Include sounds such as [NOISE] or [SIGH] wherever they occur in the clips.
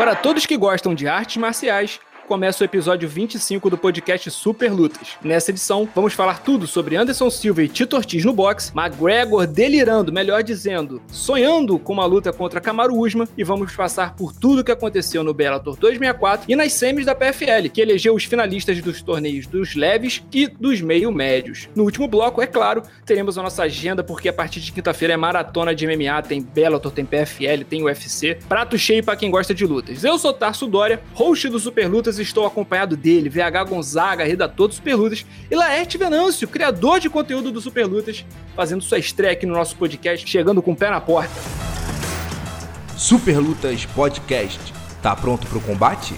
Para todos que gostam de artes marciais, começa o episódio 25 do podcast Super Lutas. Nessa edição, vamos falar tudo sobre Anderson Silva e Tito Ortiz no boxe, McGregor delirando, melhor dizendo, sonhando com uma luta contra Kamaru Usman e vamos passar por tudo o que aconteceu no Bellator 264 e nas semis da PFL, que elegeu os finalistas dos torneios dos leves e dos meio médios. No último bloco, é claro, teremos a nossa agenda porque a partir de quinta-feira é maratona de MMA, tem Bellator, tem PFL, tem UFC, prato cheio para quem gosta de lutas. Eu sou Tarso Dória, host do Super Lutas estou acompanhado dele, VH Gonzaga, redator do Superlutas, e Laerte Venâncio, criador de conteúdo do Superlutas, fazendo sua estreia aqui no nosso podcast, chegando com o pé na porta. Superlutas Podcast. Tá pronto para o combate?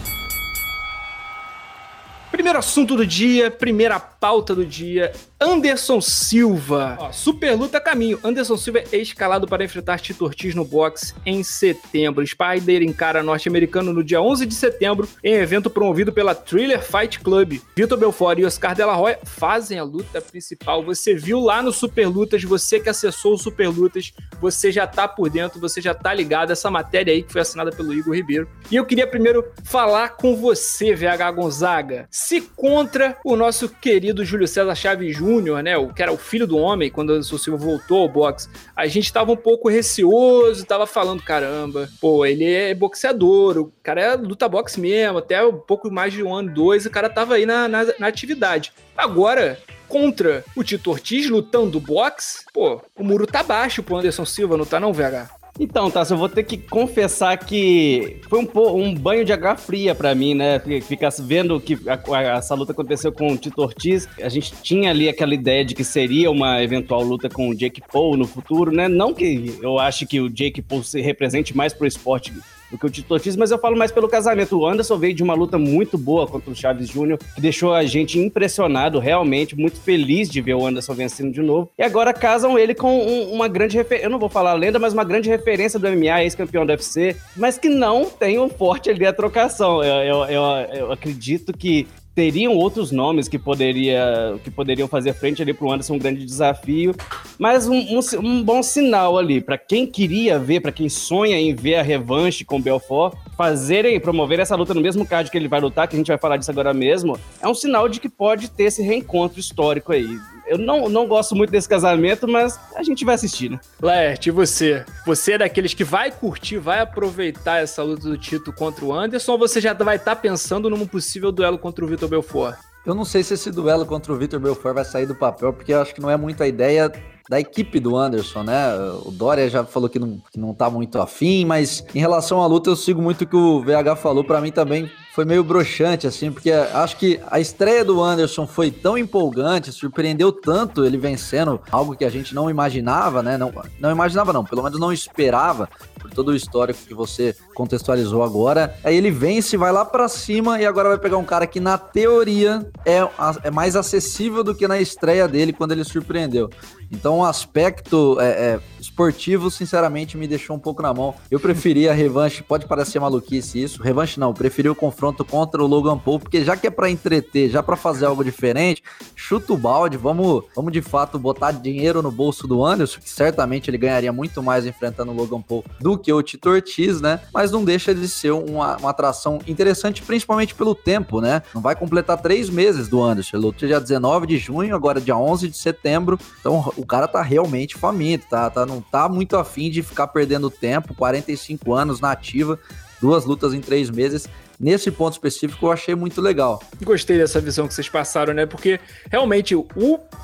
Primeiro assunto do dia, primeira pauta do dia Anderson Silva. Ó, super luta caminho. Anderson Silva é escalado para enfrentar Tito Ortiz no boxe em setembro. Spider encara norte-americano no dia 11 de setembro em evento promovido pela Thriller Fight Club. Vitor Belfort e Oscar De La Hoya fazem a luta principal. Você viu lá no Super Lutas, você que acessou o Super Lutas, você já tá por dentro, você já tá ligado. Essa matéria aí que foi assinada pelo Igor Ribeiro. E eu queria primeiro falar com você, VH Gonzaga. Se contra o nosso querido Júlio César Chaves Júnior né, o que era o filho do homem, quando o Anderson Silva voltou ao boxe, a gente tava um pouco receoso, tava falando, caramba, pô, ele é boxeador, o cara é luta boxe mesmo, até um pouco mais de um ano, dois, o cara tava aí na, na, na atividade. Agora, contra o Tito Ortiz lutando boxe, pô, o muro tá baixo pro Anderson Silva, não tá não, VH? Então, Tassi, eu vou ter que confessar que foi um, um banho de água fria para mim, né? Ficar vendo que a, a, essa luta aconteceu com o Tito Ortiz, a gente tinha ali aquela ideia de que seria uma eventual luta com o Jake Paul no futuro, né? Não que eu ache que o Jake Paul se represente mais pro esporte do que o Tito Ortiz, mas eu falo mais pelo casamento. O Anderson veio de uma luta muito boa contra o Chaves Júnior, que deixou a gente impressionado, realmente, muito feliz de ver o Anderson vencendo de novo. E agora casam ele com um, uma grande referência, eu não vou falar lenda, mas uma grande referência do MMA, ex-campeão do UFC, mas que não tem um forte ali a trocação. Eu, eu, eu, eu acredito que teriam outros nomes que, poderia, que poderiam fazer frente ali para o Anderson um grande desafio, mas um, um, um bom sinal ali para quem queria ver, para quem sonha em ver a revanche com o Belfort, fazerem, promover essa luta no mesmo card que ele vai lutar, que a gente vai falar disso agora mesmo, é um sinal de que pode ter esse reencontro histórico aí. Eu não, não gosto muito desse casamento, mas a gente vai assistir, né? Laerte, e você? Você é daqueles que vai curtir, vai aproveitar essa luta do Tito contra o Anderson ou você já vai estar tá pensando num possível duelo contra o Vitor Belfort? Eu não sei se esse duelo contra o Vitor Belfort vai sair do papel, porque eu acho que não é muito a ideia da equipe do Anderson, né? O Dória já falou que não, que não tá muito afim, mas em relação à luta, eu sigo muito o que o VH falou. Para mim também foi meio broxante, assim, porque acho que a estreia do Anderson foi tão empolgante, surpreendeu tanto ele vencendo algo que a gente não imaginava, né? Não, não imaginava, não, pelo menos não esperava, por todo o histórico que você contextualizou agora. Aí ele vence, vai lá para cima e agora vai pegar um cara que, na teoria, é, é mais acessível do que na estreia dele quando ele surpreendeu. Então, o aspecto é, é, esportivo, sinceramente, me deixou um pouco na mão. Eu preferia a revanche, pode parecer maluquice isso. Revanche não, preferi o confronto contra o Logan Paul, porque já que é para entreter, já para fazer algo diferente, chuta o balde, vamos, vamos de fato botar dinheiro no bolso do Anderson, que certamente ele ganharia muito mais enfrentando o Logan Paul do que o Tito Ortiz, né? Mas não deixa de ser uma, uma atração interessante, principalmente pelo tempo, né? Não vai completar três meses do Anderson. Ele lutou dia 19 de junho, agora dia 11 de setembro. Então o cara tá realmente faminto, tá, tá, não tá muito afim de ficar perdendo tempo, 45 anos na ativa, duas lutas em três meses nesse ponto específico eu achei muito legal. Gostei dessa visão que vocês passaram, né? Porque realmente o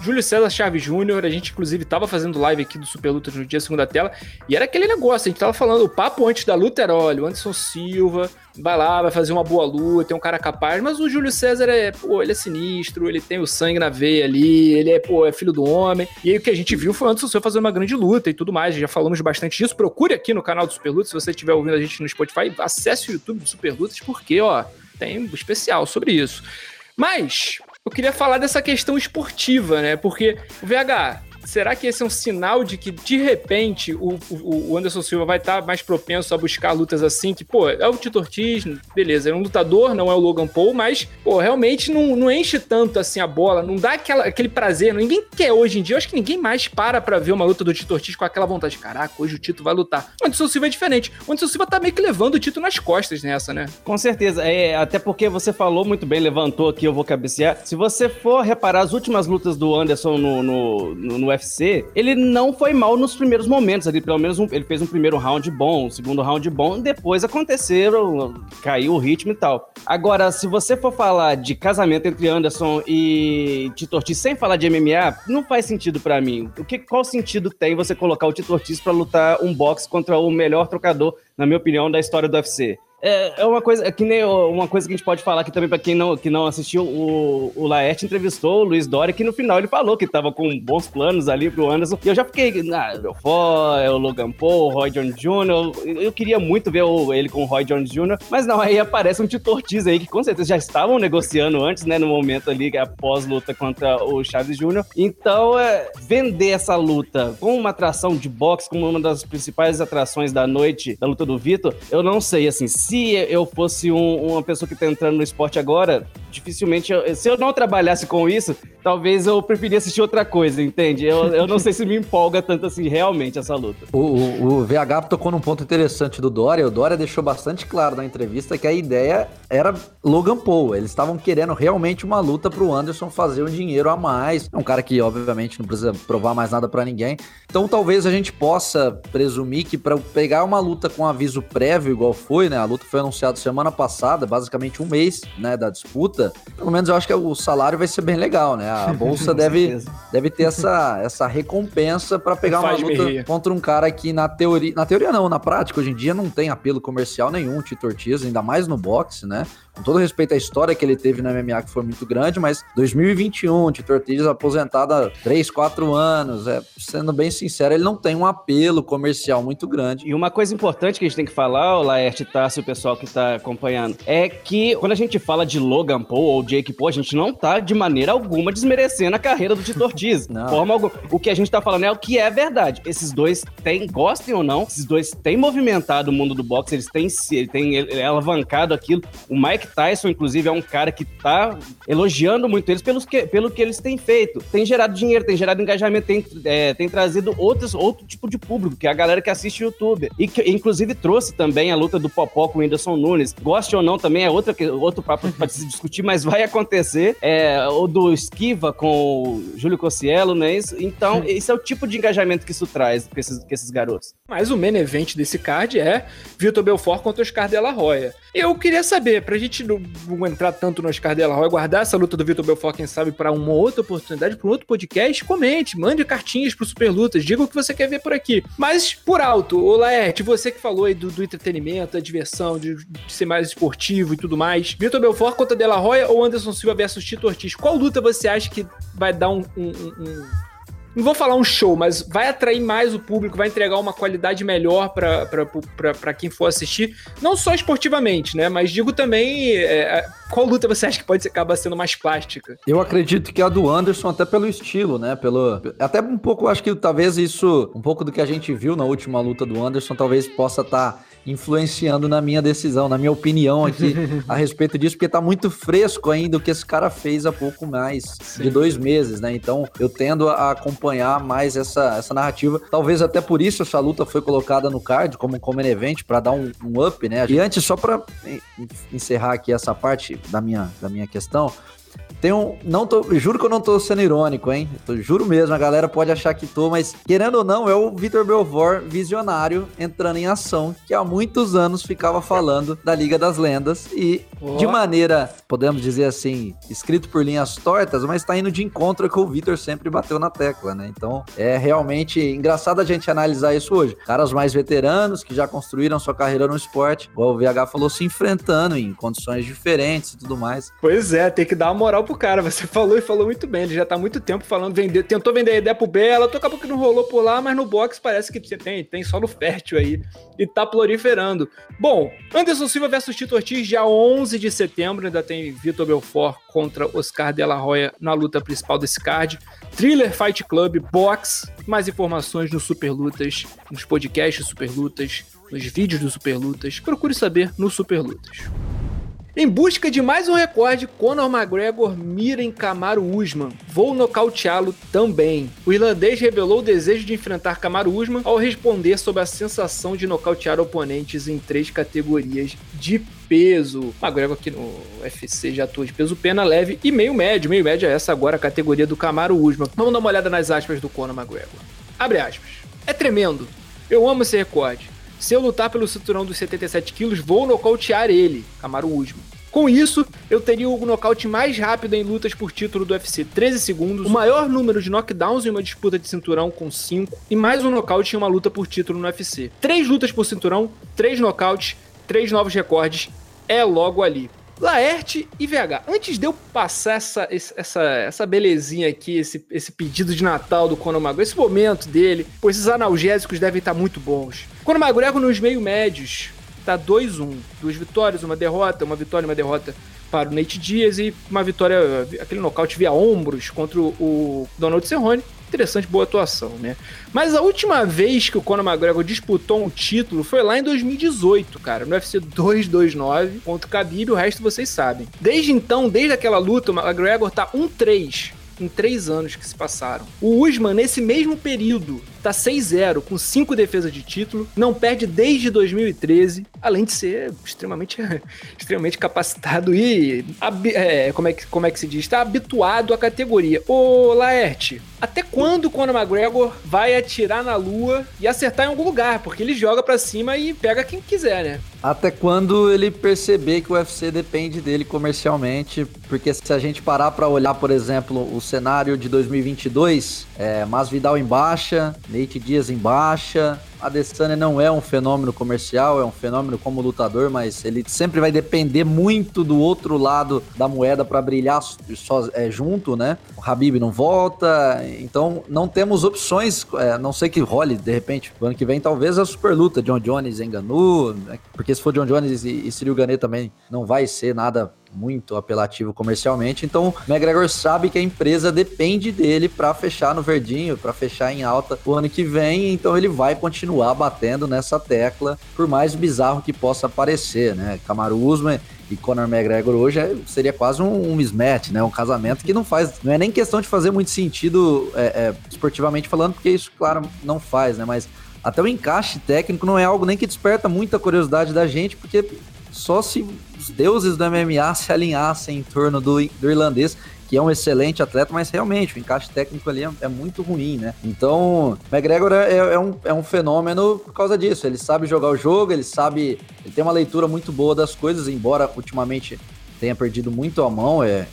Júlio César Chaves Júnior, a gente inclusive tava fazendo live aqui do Super Luta no dia segunda tela, e era aquele negócio, a gente tava falando, o papo antes da luta era, olha, o Anderson Silva vai lá, vai fazer uma boa luta, tem um cara capaz, mas o Júlio César é, pô, ele é sinistro, ele tem o sangue na veia ali, ele é, pô, é filho do homem. E aí o que a gente viu foi o Anderson Silva fazer uma grande luta e tudo mais, já falamos bastante disso. Procure aqui no canal do Super Luta, se você estiver ouvindo a gente no Spotify, acesse o YouTube do Super Lutas, porque porque, ó, tem um especial sobre isso. Mas eu queria falar dessa questão esportiva, né? Porque o VH, será que esse é um sinal de que, de repente, o, o, o Anderson Silva vai estar tá mais propenso a buscar lutas assim? Que, pô, é o Tito Ortiz, beleza, é um lutador, não é o Logan Paul, mas, pô, realmente não, não enche tanto assim a bola, não dá aquela, aquele prazer. Ninguém quer hoje em dia, eu acho que ninguém mais para pra ver uma luta do Tito Ortiz com aquela vontade. Caraca, hoje o Tito vai lutar. O Anderson Silva é diferente. O Anderson Silva tá meio que levando o Tito nas costas nessa, né? Com certeza. É, até porque você falou muito bem, levantou aqui, eu vou cabecear. Se você for reparar as últimas lutas do Anderson no, no, no, no UFC, ele não foi mal nos primeiros momentos ali. Pelo menos um, ele fez um primeiro round bom, um segundo round bom. Depois aconteceram, caiu o ritmo e tal. Agora, se você for falar de casamento entre Anderson e Tito Ortiz sem falar de MMA, não faz sentido para mim. O que, qual sentido tem você colocar o Tito Ortiz pra lutar um boxe contra o melhor trocador, na minha opinião, da história do UFC? É, é uma coisa é que nem uma coisa que a gente pode falar aqui também para quem não, que não assistiu, o, o Laerte entrevistou o Luiz Dória, que no final ele falou que tava com bons planos ali pro Anderson. E eu já fiquei, ah, Belfort, é o Logan Paul, o Roy Jones Jr. Eu, eu queria muito ver o, ele com o Roy Jones Jr., mas não, aí aparece um Tito Ortiz aí, que com certeza já estavam negociando antes, né, no momento ali, após luta contra o Chaves Jr. Então, é, vender essa luta com uma atração de boxe, como uma das principais atrações da noite da luta do Vitor, eu não sei, assim, se eu fosse um, uma pessoa que tá entrando no esporte agora, dificilmente, eu, se eu não trabalhasse com isso, talvez eu preferia assistir outra coisa, entende? Eu, eu não sei se me empolga tanto assim, realmente, essa luta. O, o, o, VH tocou num ponto interessante do Dória. O Dória deixou bastante claro na entrevista que a ideia era Logan Paul. Eles estavam querendo realmente uma luta pro Anderson fazer um dinheiro a mais. É um cara que, obviamente, não precisa provar mais nada para ninguém. Então, talvez a gente possa presumir que para pegar uma luta com aviso prévio, igual foi, né? A luta foi anunciada semana passada, basicamente um mês, né, da disputa. Pelo menos eu acho que o salário vai ser bem legal, né? A [LAUGHS] bolsa deve, deve ter essa, essa recompensa para pegar uma luta contra um cara que na teoria, na teoria não, na prática hoje em dia não tem apelo comercial nenhum, Tito Ortiz, ainda mais no boxe, né? Com todo respeito à história que ele teve no MMA, que foi muito grande, mas 2021, Tito Ortiz aposentado há 3, 4 anos, é, sendo bem sincero, ele não tem um apelo comercial muito grande. E uma coisa importante que a gente tem que falar, o Laerte Tassi, o pessoal que está acompanhando, é que quando a gente fala de Logan Paul ou Jake Paul, a gente não tá de maneira alguma desmerecendo a carreira do Tito Ortiz. [LAUGHS] Forma alguma. O que a gente tá falando é o que é verdade. Esses dois têm, gostem ou não, esses dois têm movimentado o mundo do boxe, eles têm, ele tem ele, alavancado aquilo. O Mike Tyson, inclusive, é um cara que tá elogiando muito eles pelos que, pelo que eles têm feito. Tem gerado dinheiro, tem gerado engajamento, tem, é, tem trazido outros, outro tipo de público, que é a galera que assiste YouTube. E que, inclusive, trouxe também a luta do Popó com o Whindersson Nunes. Goste ou não, também é outra, outro papo para se discutir, mas vai acontecer. É, o do Esquiva com o Júlio Cossielo, não é isso? Então, esse é o tipo de engajamento que isso traz com esses, com esses garotos. Mas o main event desse card é Vitor Belfort contra Oscar de la Roya. Eu queria saber, pra gente não, não entrar tanto no Oscar de la Roya, guardar essa luta do Vitor Belfort, quem sabe, para uma outra oportunidade, para um outro podcast, comente, mande cartinhas pro Super Lutas, diga o que você quer ver por aqui. Mas, por alto, o Laerte, você que falou aí do, do entretenimento, da diversão, de, de, ser mais esportivo e tudo mais. Vitor Belfort contra De La Roya ou Anderson Silva versus Tito Ortiz? Qual luta você acha que vai dar um, um, um não vou falar um show, mas vai atrair mais o público, vai entregar uma qualidade melhor para quem for assistir, não só esportivamente, né? Mas digo também, é, qual luta você acha que pode acabar sendo mais plástica? Eu acredito que a do Anderson, até pelo estilo, né? Pelo, até um pouco, acho que talvez isso, um pouco do que a gente viu na última luta do Anderson, talvez possa estar. Tá influenciando na minha decisão, na minha opinião aqui [LAUGHS] a respeito disso, porque tá muito fresco ainda o que esse cara fez há pouco mais Sim. de dois meses, né? Então eu tendo a acompanhar mais essa, essa narrativa. Talvez até por isso essa luta foi colocada no card como um common event para dar um, um, up, né? E antes, só para encerrar aqui essa parte da minha, da minha questão, tem um. Não tô, juro que eu não tô sendo irônico, hein? Tô, juro mesmo, a galera pode achar que tô, mas querendo ou não, é o Vitor Belfort visionário entrando em ação, que há muitos anos ficava falando da Liga das Lendas e oh. de maneira, podemos dizer assim, escrito por linhas tortas, mas tá indo de encontro que o Vitor sempre bateu na tecla, né? Então é realmente engraçado a gente analisar isso hoje. Caras mais veteranos que já construíram sua carreira no esporte, o VH falou, se enfrentando em condições diferentes e tudo mais. Pois é, tem que dar uma moral pro cara. Você [LAUGHS] falou e falou muito bem. Ele já tá há muito tempo falando, vender, tentou vender a ideia pro Bela, acabou que não rolou por lá, mas no box parece que tem, tem solo fértil aí e tá proliferando. Bom, Anderson Silva versus Tito Ortiz, dia 11 de setembro, ainda tem Vitor Belfort contra Oscar De La Hoya na luta principal desse card. Thriller Fight Club, box, mais informações no Super Lutas, nos podcasts Super Lutas, nos vídeos do Super Lutas. Procure saber no Super Lutas. Em busca de mais um recorde, Conor McGregor mira em Kamaru Usman. Vou nocauteá-lo também. O irlandês revelou o desejo de enfrentar Kamaru Usman ao responder sobre a sensação de nocautear oponentes em três categorias de peso. McGregor aqui no UFC já atua de peso pena leve e meio médio. Meio médio é essa agora a categoria do Kamaru Usman. Vamos dar uma olhada nas aspas do Conor McGregor. Abre aspas. É tremendo. Eu amo esse recorde. Se eu lutar pelo cinturão dos 77 quilos, vou nocautear ele, Camaro Usman. Com isso, eu teria o nocaute mais rápido em lutas por título do UFC, 13 segundos, o maior número de knockdowns em uma disputa de cinturão com 5 e mais um nocaute em uma luta por título no UFC. Três lutas por cinturão, três nocautes, três novos recordes, é logo ali. Laerte e VH, antes de eu passar essa, essa, essa belezinha aqui, esse, esse pedido de Natal do Conor McGregor, esse momento dele, pois esses analgésicos devem estar muito bons. Conor McGregor nos meio médios, tá 2-1. Duas vitórias, uma derrota, uma vitória e uma derrota para o Nate Diaz e uma vitória, aquele nocaute via ombros contra o Donald Cerrone interessante, boa atuação, né? Mas a última vez que o Conor McGregor disputou um título foi lá em 2018, cara, no UFC 229 contra o Khabib, o resto vocês sabem. Desde então, desde aquela luta, o McGregor tá 1-3 em três anos que se passaram. O Usman, nesse mesmo período, tá 6-0, com 5 defesas de título, não perde desde 2013, além de ser extremamente, [LAUGHS] extremamente capacitado e, é, como, é que, como é que se diz, está habituado à categoria. Ô, Laerte, até quando Conor McGregor vai atirar na lua e acertar em algum lugar? Porque ele joga para cima e pega quem quiser, né? Até quando ele perceber que o UFC depende dele comercialmente, porque se a gente parar para olhar, por exemplo, o cenário de 2022, é, Masvidal em baixa, Nate Dias em baixa, Adesanya não é um fenômeno comercial, é um fenômeno como lutador, mas ele sempre vai depender muito do outro lado da moeda para brilhar só, é, junto, né? O Habib não volta, então não temos opções, é, não sei que role, de repente, ano que vem talvez a super luta, John Jones enganou, né? porque se for John Jones e, e Cyril Gane também não vai ser nada muito apelativo comercialmente. Então, o McGregor sabe que a empresa depende dele para fechar no verdinho, para fechar em alta o ano que vem. Então, ele vai continuar batendo nessa tecla, por mais bizarro que possa parecer, né? Kamaru Usman e Conor McGregor hoje é, seria quase um, um, mismatch, né? Um casamento que não faz, não é nem questão de fazer muito sentido é, é, esportivamente falando, porque isso, claro, não faz, né? Mas até o encaixe técnico não é algo nem que desperta muita curiosidade da gente, porque só se os deuses do MMA se alinhassem em torno do, do irlandês, que é um excelente atleta, mas realmente o encaixe técnico ali é, é muito ruim, né? Então, McGregor é, é, um, é um fenômeno por causa disso. Ele sabe jogar o jogo, ele sabe. Ele tem uma leitura muito boa das coisas, embora ultimamente tenha perdido muito a mão. É,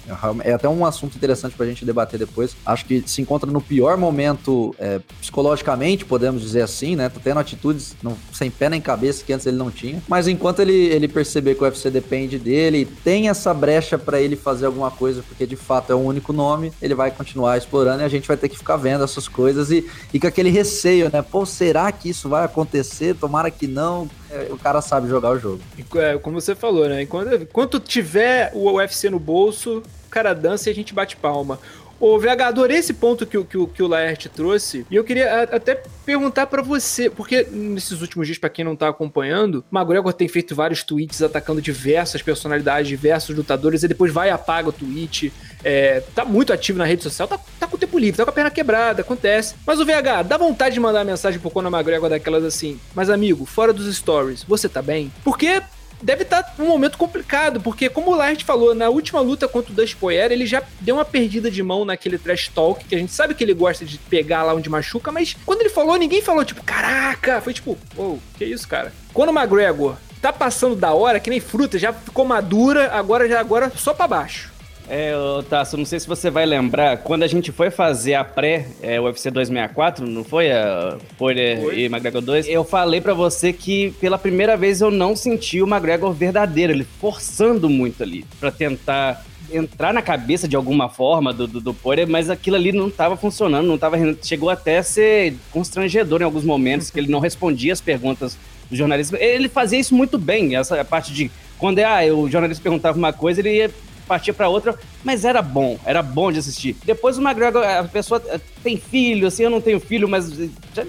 é até um assunto interessante para a gente debater depois. Acho que se encontra no pior momento é, psicologicamente, podemos dizer assim, né? Tá tendo atitudes não, sem pé nem cabeça que antes ele não tinha. Mas enquanto ele, ele perceber que o UFC depende dele, tem essa brecha para ele fazer alguma coisa, porque de fato é o único nome, ele vai continuar explorando e a gente vai ter que ficar vendo essas coisas e, e com aquele receio, né? Pô, será que isso vai acontecer? Tomara que não. É, o cara sabe jogar o jogo. É, como você falou, né? Enquanto, enquanto tiver o UFC no bolso, o cara dança e a gente bate palma. Ô, VH, adorei esse ponto que, que, que o Laerte trouxe. E eu queria até perguntar para você, porque nesses últimos dias, para quem não tá acompanhando, McGregor tem feito vários tweets atacando diversas personalidades, diversos lutadores, e depois vai e apaga o tweet. É, tá muito ativo na rede social, tá, tá com o tempo livre, tá com a perna quebrada, acontece. Mas o VH, dá vontade de mandar mensagem pro Conor McGregor daquelas assim, mas amigo, fora dos stories, você tá bem? Porque deve estar tá num momento complicado, porque como o Lart falou, na última luta contra o Dust Poirier, ele já deu uma perdida de mão naquele trash talk, que a gente sabe que ele gosta de pegar lá onde machuca, mas quando ele falou, ninguém falou tipo, caraca, foi tipo, oh, que isso, cara. Quando o McGregor tá passando da hora, que nem fruta, já ficou madura, agora já agora só para baixo. É, Tasso, não sei se você vai lembrar, quando a gente foi fazer a pré é, UFC 264, não foi? A Poirier foi. e McGregor 2, eu falei para você que pela primeira vez eu não senti o McGregor verdadeiro, ele forçando muito ali para tentar entrar na cabeça de alguma forma do, do, do Poirier, mas aquilo ali não estava funcionando, não tava, chegou até a ser constrangedor em alguns momentos, que ele não respondia as perguntas do jornalista. Ele fazia isso muito bem, essa parte de quando é, ah, o jornalista perguntava uma coisa, ele ia partir para outra, mas era bom, era bom de assistir. Depois o McGregor, a pessoa eh, tem filho, assim, eu não tenho filho, mas já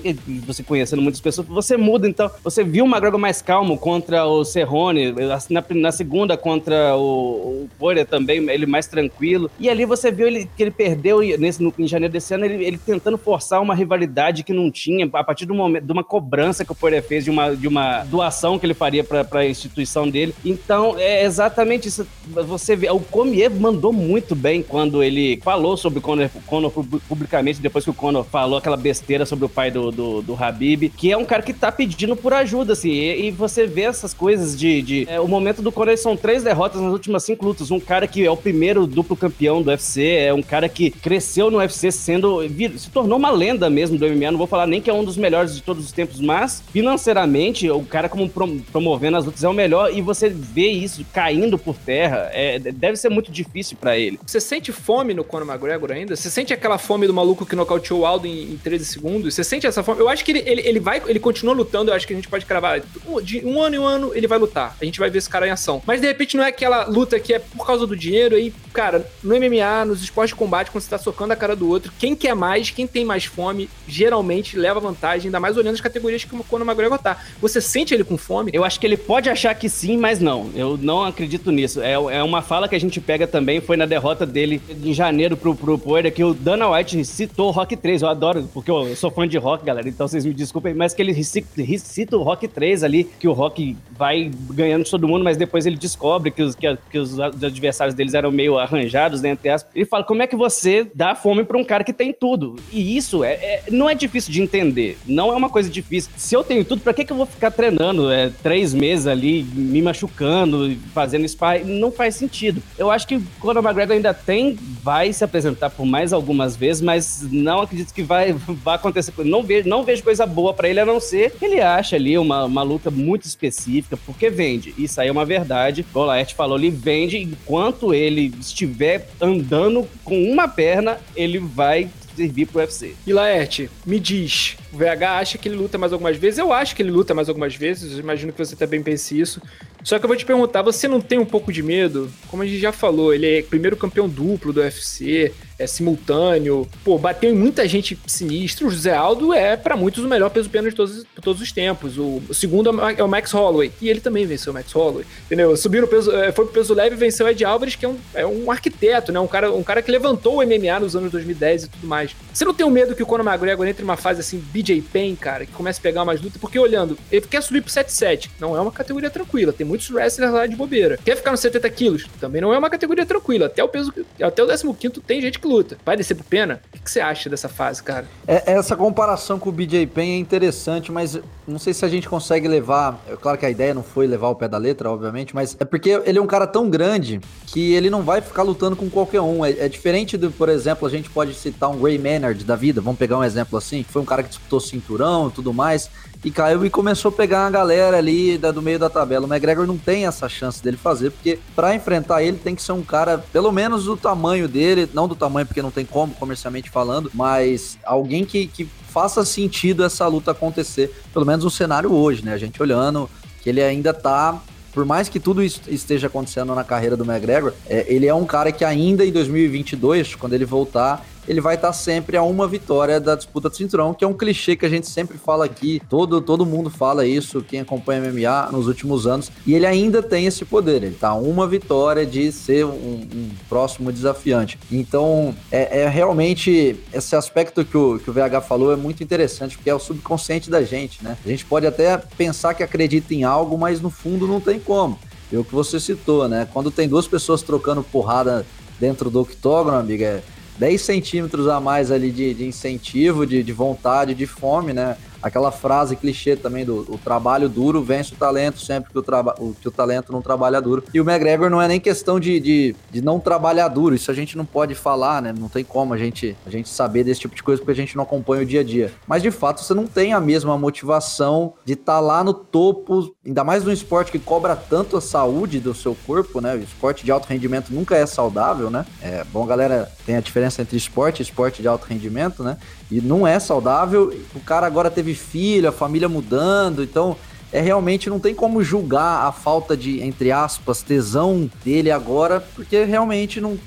você conhecendo muitas pessoas, você muda, então. Você viu o McGregor mais calmo contra o Cerrone, na, na segunda contra o, o Poirier também, ele mais tranquilo. E ali você viu ele, que ele perdeu nesse, no, em janeiro desse ano, ele, ele, tentando forçar uma rivalidade que não tinha, a partir do momento, de uma cobrança que o Poirier fez, de uma, de uma doação que ele faria para a instituição dele. Então, é exatamente isso. Você vê, o Comier mandou muito bem quando ele falou sobre o Conor, Conor publicamente, depois que o Conor falou aquela besteira sobre o pai do, do, do Habib, que é um cara que tá pedindo por ajuda, assim, e, e você vê essas coisas de... de é, o momento do Conor são três derrotas nas últimas cinco lutas, um cara que é o primeiro duplo campeão do UFC, é um cara que cresceu no UFC sendo... se tornou uma lenda mesmo do MMA, não vou falar nem que é um dos melhores de todos os tempos, mas financeiramente, o cara como promovendo as lutas é o melhor, e você vê isso caindo por terra, é, deve deve ser muito difícil para ele. Você sente fome no Conor McGregor ainda? Você sente aquela fome do maluco que nocauteou o Aldo em, em 13 segundos? Você sente essa fome? Eu acho que ele, ele, ele, vai, ele continua lutando, eu acho que a gente pode cravar. De um ano em um ano ele vai lutar. A gente vai ver esse cara em ação. Mas de repente não é aquela luta que é por causa do dinheiro aí, cara, no MMA, nos esportes de combate, quando você tá socando a cara do outro, quem quer mais, quem tem mais fome, geralmente leva vantagem, ainda mais olhando as categorias que o Conor McGregor tá. Você sente ele com fome? Eu acho que ele pode achar que sim, mas não. Eu não acredito nisso. É, é uma fala que a gente gente pega também foi na derrota dele em janeiro pro, pro Poeira, que o Dana White citou Rock 3. Eu adoro, porque eu sou fã de rock, galera, então vocês me desculpem, mas que ele cita o Rock 3 ali, que o Rock vai ganhando de todo mundo, mas depois ele descobre que os, que, que os adversários deles eram meio arranjados, né, entre aspas. Ele fala, como é que você dá fome pra um cara que tem tudo? E isso é, é não é difícil de entender, não é uma coisa difícil. Se eu tenho tudo, pra que, que eu vou ficar treinando é, três meses ali, me machucando, fazendo spy? Não faz sentido. Eu acho que o Conor McGregor ainda tem, vai se apresentar por mais algumas vezes, mas não acredito que vai, [LAUGHS] vai acontecer. Não vejo, não vejo coisa boa para ele, a não ser que ele acha ali uma, uma luta muito específica, porque vende. Isso aí é uma verdade. O Laerte falou, ele vende enquanto ele estiver andando com uma perna, ele vai servir pro UFC. E Laerte, me diz, o VH acha que ele luta mais algumas vezes? Eu acho que ele luta mais algumas vezes, imagino que você também pense isso. Só que eu vou te perguntar, você não tem um pouco de medo? Como a gente já falou, ele é primeiro campeão duplo do UFC, é simultâneo. Pô, bateu em muita gente sinistra. O José Aldo é, para muitos, o melhor peso pena de todos, todos os tempos. O, o, segundo é o Max Holloway. E ele também venceu o Max Holloway. Entendeu? Subiu no peso, é, foi pro peso leve e venceu o Ed Alvarez, que é um, é um arquiteto, né? Um cara, um cara que levantou o MMA nos anos 2010 e tudo mais. Você não tem o medo que o Conor McGregor entre uma fase assim, BJ Penn, cara, que comece a pegar umas lutas? Porque olhando, ele quer subir pro 7-7. Não é uma categoria tranquila. Tem muitos wrestlers lá de bobeira. Quer ficar nos 70 quilos? Também não é uma categoria tranquila. Até o peso, até o 15 tem gente que luta. Vai descer pro Pena? O que, você acha dessa fase, cara? É, essa comparação com o BJ Penn é interessante, mas não sei se a gente consegue levar. É claro que a ideia não foi levar o pé da letra, obviamente, mas é porque ele é um cara tão grande que ele não vai ficar lutando com qualquer um. É, é diferente do, por exemplo, a gente pode citar um Ray Maynard da vida, vamos pegar um exemplo assim. Foi um cara que disputou cinturão e tudo mais e caiu e começou a pegar uma galera ali da, do meio da tabela. O McGregor não tem essa chance dele fazer, porque para enfrentar ele tem que ser um cara, pelo menos do tamanho dele, não do tamanho porque não tem como comercialmente falando, mas alguém que, que faça sentido essa luta acontecer, pelo menos no cenário hoje, né? A gente olhando que ele ainda tá por mais que tudo isso esteja acontecendo na carreira do McGregor, é, ele é um cara que ainda em 2022, quando ele voltar, ele vai estar sempre a uma vitória da disputa do cinturão, que é um clichê que a gente sempre fala aqui, todo, todo mundo fala isso, quem acompanha MMA nos últimos anos, e ele ainda tem esse poder, ele tá a uma vitória de ser um, um próximo desafiante. Então, é, é, realmente esse aspecto que o, que o VH falou é muito interessante, porque é o subconsciente da gente, né? A gente pode até pensar que acredita em algo, mas no fundo não tem como. É o que você citou, né? Quando tem duas pessoas trocando porrada dentro do octógono, amiga, 10 centímetros a mais ali de, de incentivo, de, de, vontade, de fome, né? Aquela frase clichê também do o trabalho duro vence o talento sempre que o, o, que o talento não trabalha duro. E o McGregor não é nem questão de, de, de, não trabalhar duro, isso a gente não pode falar, né? Não tem como a gente, a gente saber desse tipo de coisa porque a gente não acompanha o dia a dia. Mas de fato você não tem a mesma motivação de estar tá lá no topo, ainda mais num esporte que cobra tanto a saúde do seu corpo, né? O esporte de alto rendimento nunca é saudável, né? É bom, galera, tem a diferença entre esporte e esporte de alto rendimento, né? E não é saudável. O cara agora teve filho, a família mudando, então é realmente não tem como julgar a falta de, entre aspas, tesão dele agora, porque realmente não.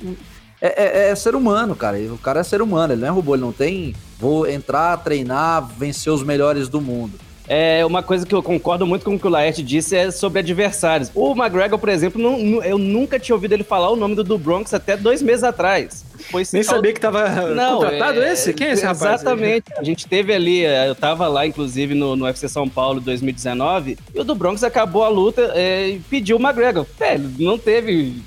É, é, é, ser humano, cara. O cara é ser humano, ele não é robô, ele não tem. Vou entrar, treinar, vencer os melhores do mundo. É uma coisa que eu concordo muito com o que o Laerte disse é sobre adversários. O McGregor, por exemplo, não, eu nunca tinha ouvido ele falar o nome do, do Bronx até dois meses atrás. Foi Nem sabia que tava não, contratado é, esse? Quem é esse rapaz? Exatamente. A gente teve ali, é, eu tava lá, inclusive, no, no UFC São Paulo 2019, e o do Bronx acabou a luta é, e pediu o McGregor. Velho, não teve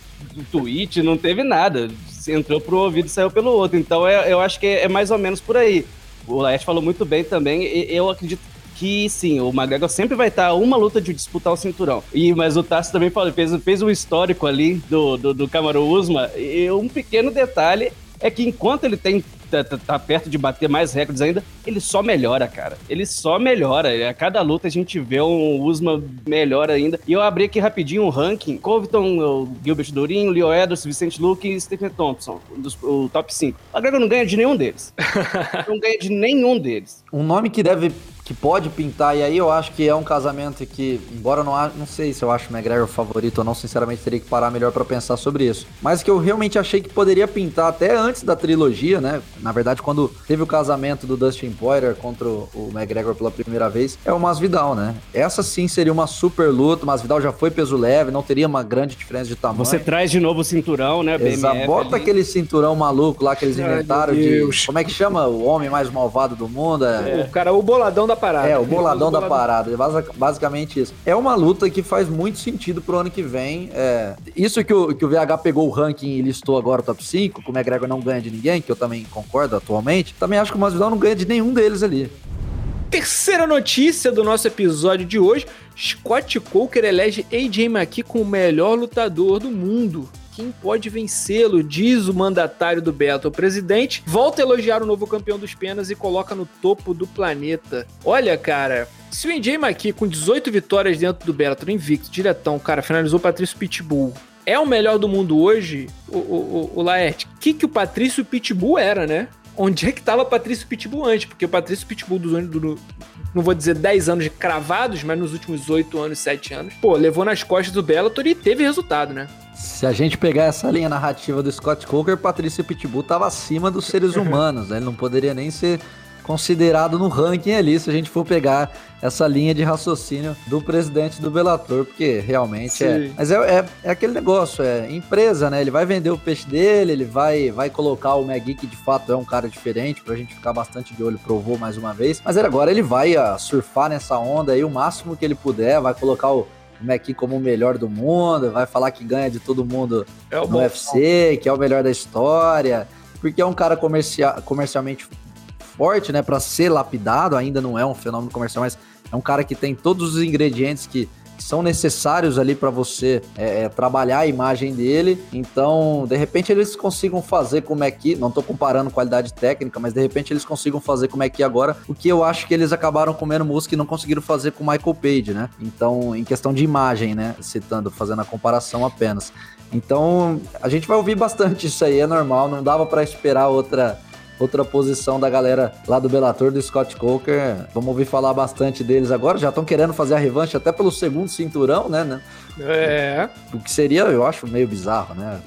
tweet, não teve nada. Entrou pro ouvido e saiu pelo outro. Então é, eu acho que é, é mais ou menos por aí. O Laerte falou muito bem também. Eu acredito que sim, o McGregor sempre vai estar uma luta de disputar o cinturão. E, mas o Tassi também falou, fez, fez um histórico ali do, do, do Camaro Usma, e um pequeno detalhe é que enquanto ele tem tá, tá, tá, perto de bater mais recordes ainda, ele só melhora, cara. Ele só melhora. A cada luta a gente vê um Usma melhor ainda. E eu abri aqui rapidinho um ranking. Covington, Gilbert Durinho, Leo Edwards, Vicente Luke e Stephen Thompson. Dos, o top 5. O McGregor não ganha de nenhum deles. [LAUGHS] não ganha de nenhum deles. Um nome que deve que pode pintar, e aí eu acho que é um casamento que, embora eu não, não sei se eu acho o McGregor favorito ou não, sinceramente teria que parar melhor para pensar sobre isso. Mas que eu realmente achei que poderia pintar até antes da trilogia, né? Na verdade, quando teve o casamento do Dustin Poirier contra o McGregor pela primeira vez, é o Masvidal, né? Essa sim seria uma super luta, o Masvidal já foi peso leve, não teria uma grande diferença de tamanho. Você traz de novo o cinturão, né? Exato, bota ali. aquele cinturão maluco lá que eles inventaram Ai, de... Como é que chama? O homem mais malvado do mundo? É... é. O cara, o boladão da parada. É, o boladão da parada. Basicamente isso. É uma luta que faz muito sentido pro ano que vem. É... Isso que o, que o VH pegou o ranking e listou agora o top 5, que o McGregor não ganha de ninguém, que eu também concordo atualmente. Também acho que o Masvidal não ganha de nenhum deles ali. Terceira notícia do nosso episódio de hoje: Scott Coker elege AJ McKee como o melhor lutador do mundo quem pode vencê-lo, diz o mandatário do Beto. O presidente volta a elogiar o novo campeão dos penas e coloca no topo do planeta. Olha, cara, se o NJ McKee, com 18 vitórias dentro do Bellator, invicto, diretão, cara, finalizou o Patrício Pitbull, é o melhor do mundo hoje, o, o, o, o Laerte? O que, que o Patrício Pitbull era, né? Onde é que tava Patrício Pitbull antes? Porque o Patrício Pitbull dos anos do, não vou dizer 10 anos cravados, mas nos últimos 8 anos, 7 anos, pô, levou nas costas do Bellator e teve resultado, né? Se a gente pegar essa linha narrativa do Scott Coker, Patrício Pitbull tava acima dos seres [LAUGHS] humanos, né? Ele não poderia nem ser considerado no ranking ali, se a gente for pegar essa linha de raciocínio do presidente do Bellator, porque realmente é. Sim. é. Mas é, é, é, aquele negócio, é empresa, né? Ele vai vender o peixe dele, ele vai, vai colocar o Magui, que de fato é um cara diferente, pra gente ficar bastante de olho, provou mais uma vez. Mas agora ele vai uh, surfar nessa onda aí o máximo que ele puder, vai colocar o. O como o melhor do mundo, vai falar que ganha de todo mundo é no bom. UFC, que é o melhor da história, porque é um cara comercial, comercialmente forte, né, para ser lapidado, ainda não é um fenômeno comercial, mas é um cara que tem todos os ingredientes que são necessários ali para você é, é, trabalhar a imagem dele. Então, de repente, eles consigam fazer como é que. Não estou comparando qualidade técnica, mas de repente eles consigam fazer como é que agora. O que eu acho que eles acabaram comendo música e não conseguiram fazer com Michael Page, né? Então, em questão de imagem, né? Citando, fazendo a comparação apenas. Então, a gente vai ouvir bastante isso aí, é normal, não dava para esperar outra outra posição da galera lá do Bellator, do Scott Coker. Vamos ouvir falar bastante deles agora. Já estão querendo fazer a revanche até pelo segundo cinturão, né? Né? É. O que seria, eu acho, meio bizarro, né?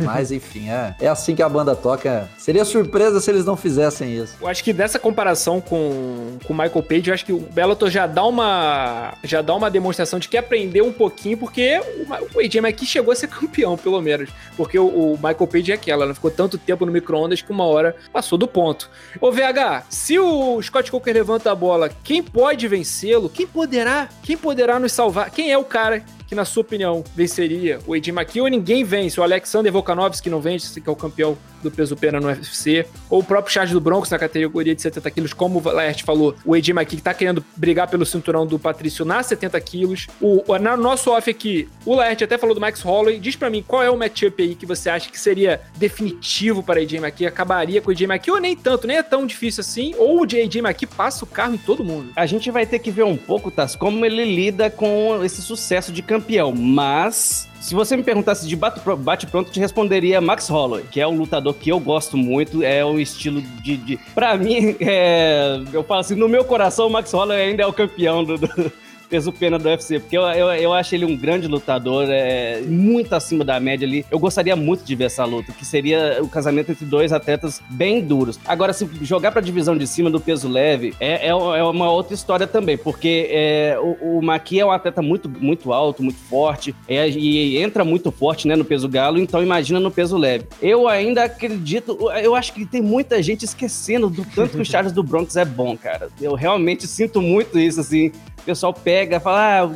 Mas, [LAUGHS] enfim, é, é assim que a banda toca. Seria surpresa se eles não fizessem isso. Eu acho que dessa comparação com o Michael Page, eu acho que o Bellator já dá uma já dá uma demonstração de que aprendeu um pouquinho, porque o, o AJ McKee chegou a ser [LAUGHS] campeão, pelo menos. Porque o, o Michael Page é aquela, não ficou tanto tempo no micro-ondas que uma hora passou do ponto. Ô, VH, se o Scott Coker levanta a bola, quem pode vencê-lo? Quem poderá? Quem poderá nos salvar? Quem é o cara que, na sua opinião, venceria o Ed McKee ou ninguém vence? O Alexander Volkanovski não vence, que é o campeão do peso pena no UFC, ou o próprio Charles do Broncos na categoria de 70 quilos, como o Laerte falou, o AJ McKee que tá querendo brigar pelo cinturão do Patrício na 70 quilos. O, no nosso off aqui, o Laerte até falou do Max Holloway. Diz para mim qual é o matchup aí que você acha que seria definitivo para AJ McKee, acabaria com o AJ McKee, ou nem tanto, nem é tão difícil assim, ou o AJ McKee passa o carro em todo mundo. A gente vai ter que ver um pouco, Tass, como ele lida com esse sucesso de campeão, mas se você me perguntasse de bate-pronto, eu te responderia Max Holloway, que é um lutador que eu gosto muito, é o estilo de... de... Pra mim, [LAUGHS] é... eu falo assim, no meu coração, o Max Holloway ainda é o campeão do, do peso pena do UFC, porque eu, eu, eu acho ele um grande lutador, é muito acima da média ali. Eu gostaria muito de ver essa luta, que seria o casamento entre dois atletas bem duros. Agora, se jogar pra divisão de cima do peso leve, é, é, é uma outra história também, porque é, o, o Maqui é um atleta muito, muito alto, muito forte, é, e entra muito forte né, no peso galo, então imagina no peso leve. Eu ainda acredito, eu acho que tem muita gente esquecendo do tanto que o [LAUGHS] Charles do Bronx é bom, cara. Eu realmente sinto muito isso, assim. O pessoal pega fala, ah,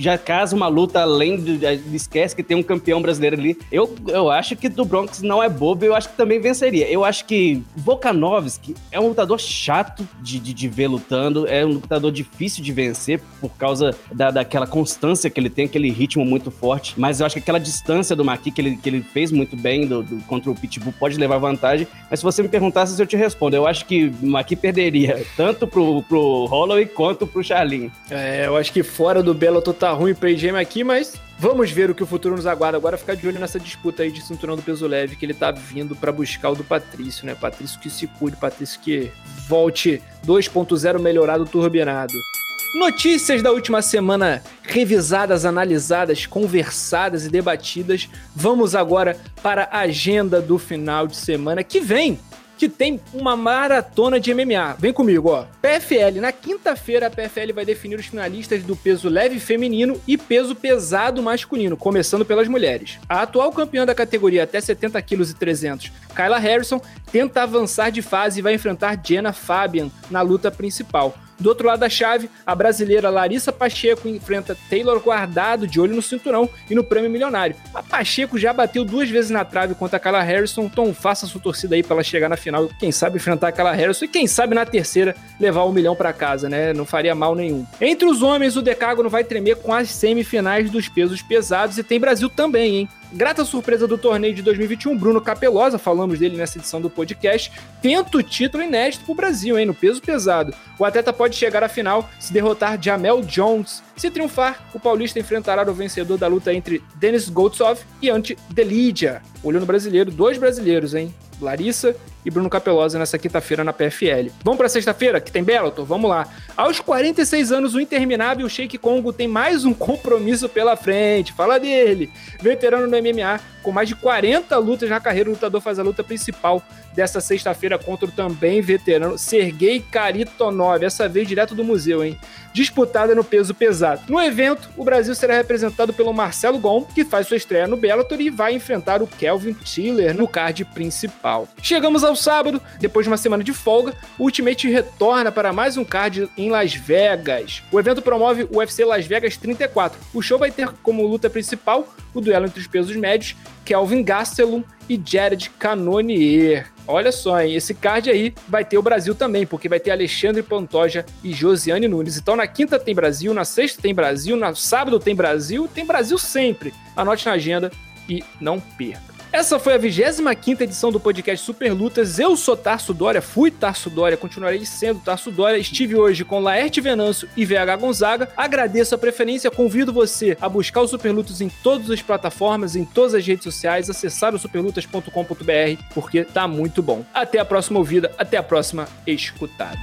já casa uma luta além do. Esquece que tem um campeão brasileiro ali. Eu, eu acho que do Bronx não é bobo, eu acho que também venceria. Eu acho que Volkanovski é um lutador chato de, de, de ver lutando, é um lutador difícil de vencer por causa da, daquela constância que ele tem, aquele ritmo muito forte. Mas eu acho que aquela distância do Maqui que ele, que ele fez muito bem do, do, contra o Pitbull pode levar vantagem. Mas se você me perguntasse, eu te respondo. Eu acho que o Maqui perderia tanto pro, pro Holloway quanto pro Charlin. É, eu acho que fora do Bellator tá ruim pra IGM aqui, mas vamos ver o que o futuro nos aguarda. Agora ficar de olho nessa disputa aí de cinturão do peso leve que ele tá vindo para buscar o do Patrício, né? Patrício que se cuide, Patrício que volte 2.0 melhorado, turbinado. Notícias da última semana revisadas, analisadas, conversadas e debatidas. Vamos agora para a agenda do final de semana que vem que tem uma maratona de MMA. Vem comigo, ó. PFL. Na quinta-feira, a PFL vai definir os finalistas do peso leve feminino e peso pesado masculino, começando pelas mulheres. A atual campeã da categoria até 70 kg e 300, Kyla Harrison, tenta avançar de fase e vai enfrentar Jenna Fabian na luta principal. Do outro lado da chave, a brasileira Larissa Pacheco enfrenta Taylor Guardado de olho no cinturão e no prêmio milionário. A Pacheco já bateu duas vezes na trave contra a Kala Harrison, então faça sua torcida aí para ela chegar na final, quem sabe enfrentar a Kala Harrison e quem sabe na terceira levar um milhão para casa, né? Não faria mal nenhum. Entre os homens, o Decágono vai tremer com as semifinais dos pesos pesados e tem Brasil também, hein? Grata surpresa do torneio de 2021, Bruno Capelosa, falamos dele nessa edição do podcast, tenta o título inédito pro Brasil, hein, no peso pesado. O atleta pode chegar à final se derrotar Jamel Jones. Se triunfar, o paulista enfrentará o vencedor da luta entre Denis Goltsov e Ante Delidia. Olhando brasileiro, dois brasileiros, hein? Larissa e Bruno Capelosa nessa quinta-feira na PFL. Vamos para sexta-feira, que tem Bellator? Vamos lá. Aos 46 anos, o interminável Sheik Congo tem mais um compromisso pela frente. Fala dele. Veterano no MMA, com mais de 40 lutas na carreira, o lutador faz a luta principal dessa sexta-feira contra o também veterano Sergei Karitonov, essa vez direto do museu, hein? Disputada no peso pesado. No evento, o Brasil será representado pelo Marcelo Gon, que faz sua estreia no Bellator e vai enfrentar o Kelvin Tiller no card principal. Chegamos ao sábado, depois de uma semana de folga, o Ultimate retorna para mais um card em Las Vegas. O evento promove o UFC Las Vegas 34. O show vai ter como luta principal o duelo entre os pesos médios, Kelvin Gastelum e Jared Cannonier. Olha só, hein? Esse card aí vai ter o Brasil também, porque vai ter Alexandre Pantoja e Josiane Nunes. Então na quinta tem Brasil, na sexta tem Brasil, no sábado tem Brasil, tem Brasil sempre. Anote na agenda e não perca. Essa foi a 25 edição do podcast Super Lutas. Eu sou Tarso Dória, fui Tarso Dória, continuarei sendo Tarso Dória. Estive hoje com Laerte Venâncio e VH Gonzaga. Agradeço a preferência, convido você a buscar o Super Lutas em todas as plataformas, em todas as redes sociais, acessar o superlutas.com.br, porque tá muito bom. Até a próxima ouvida, até a próxima escutada.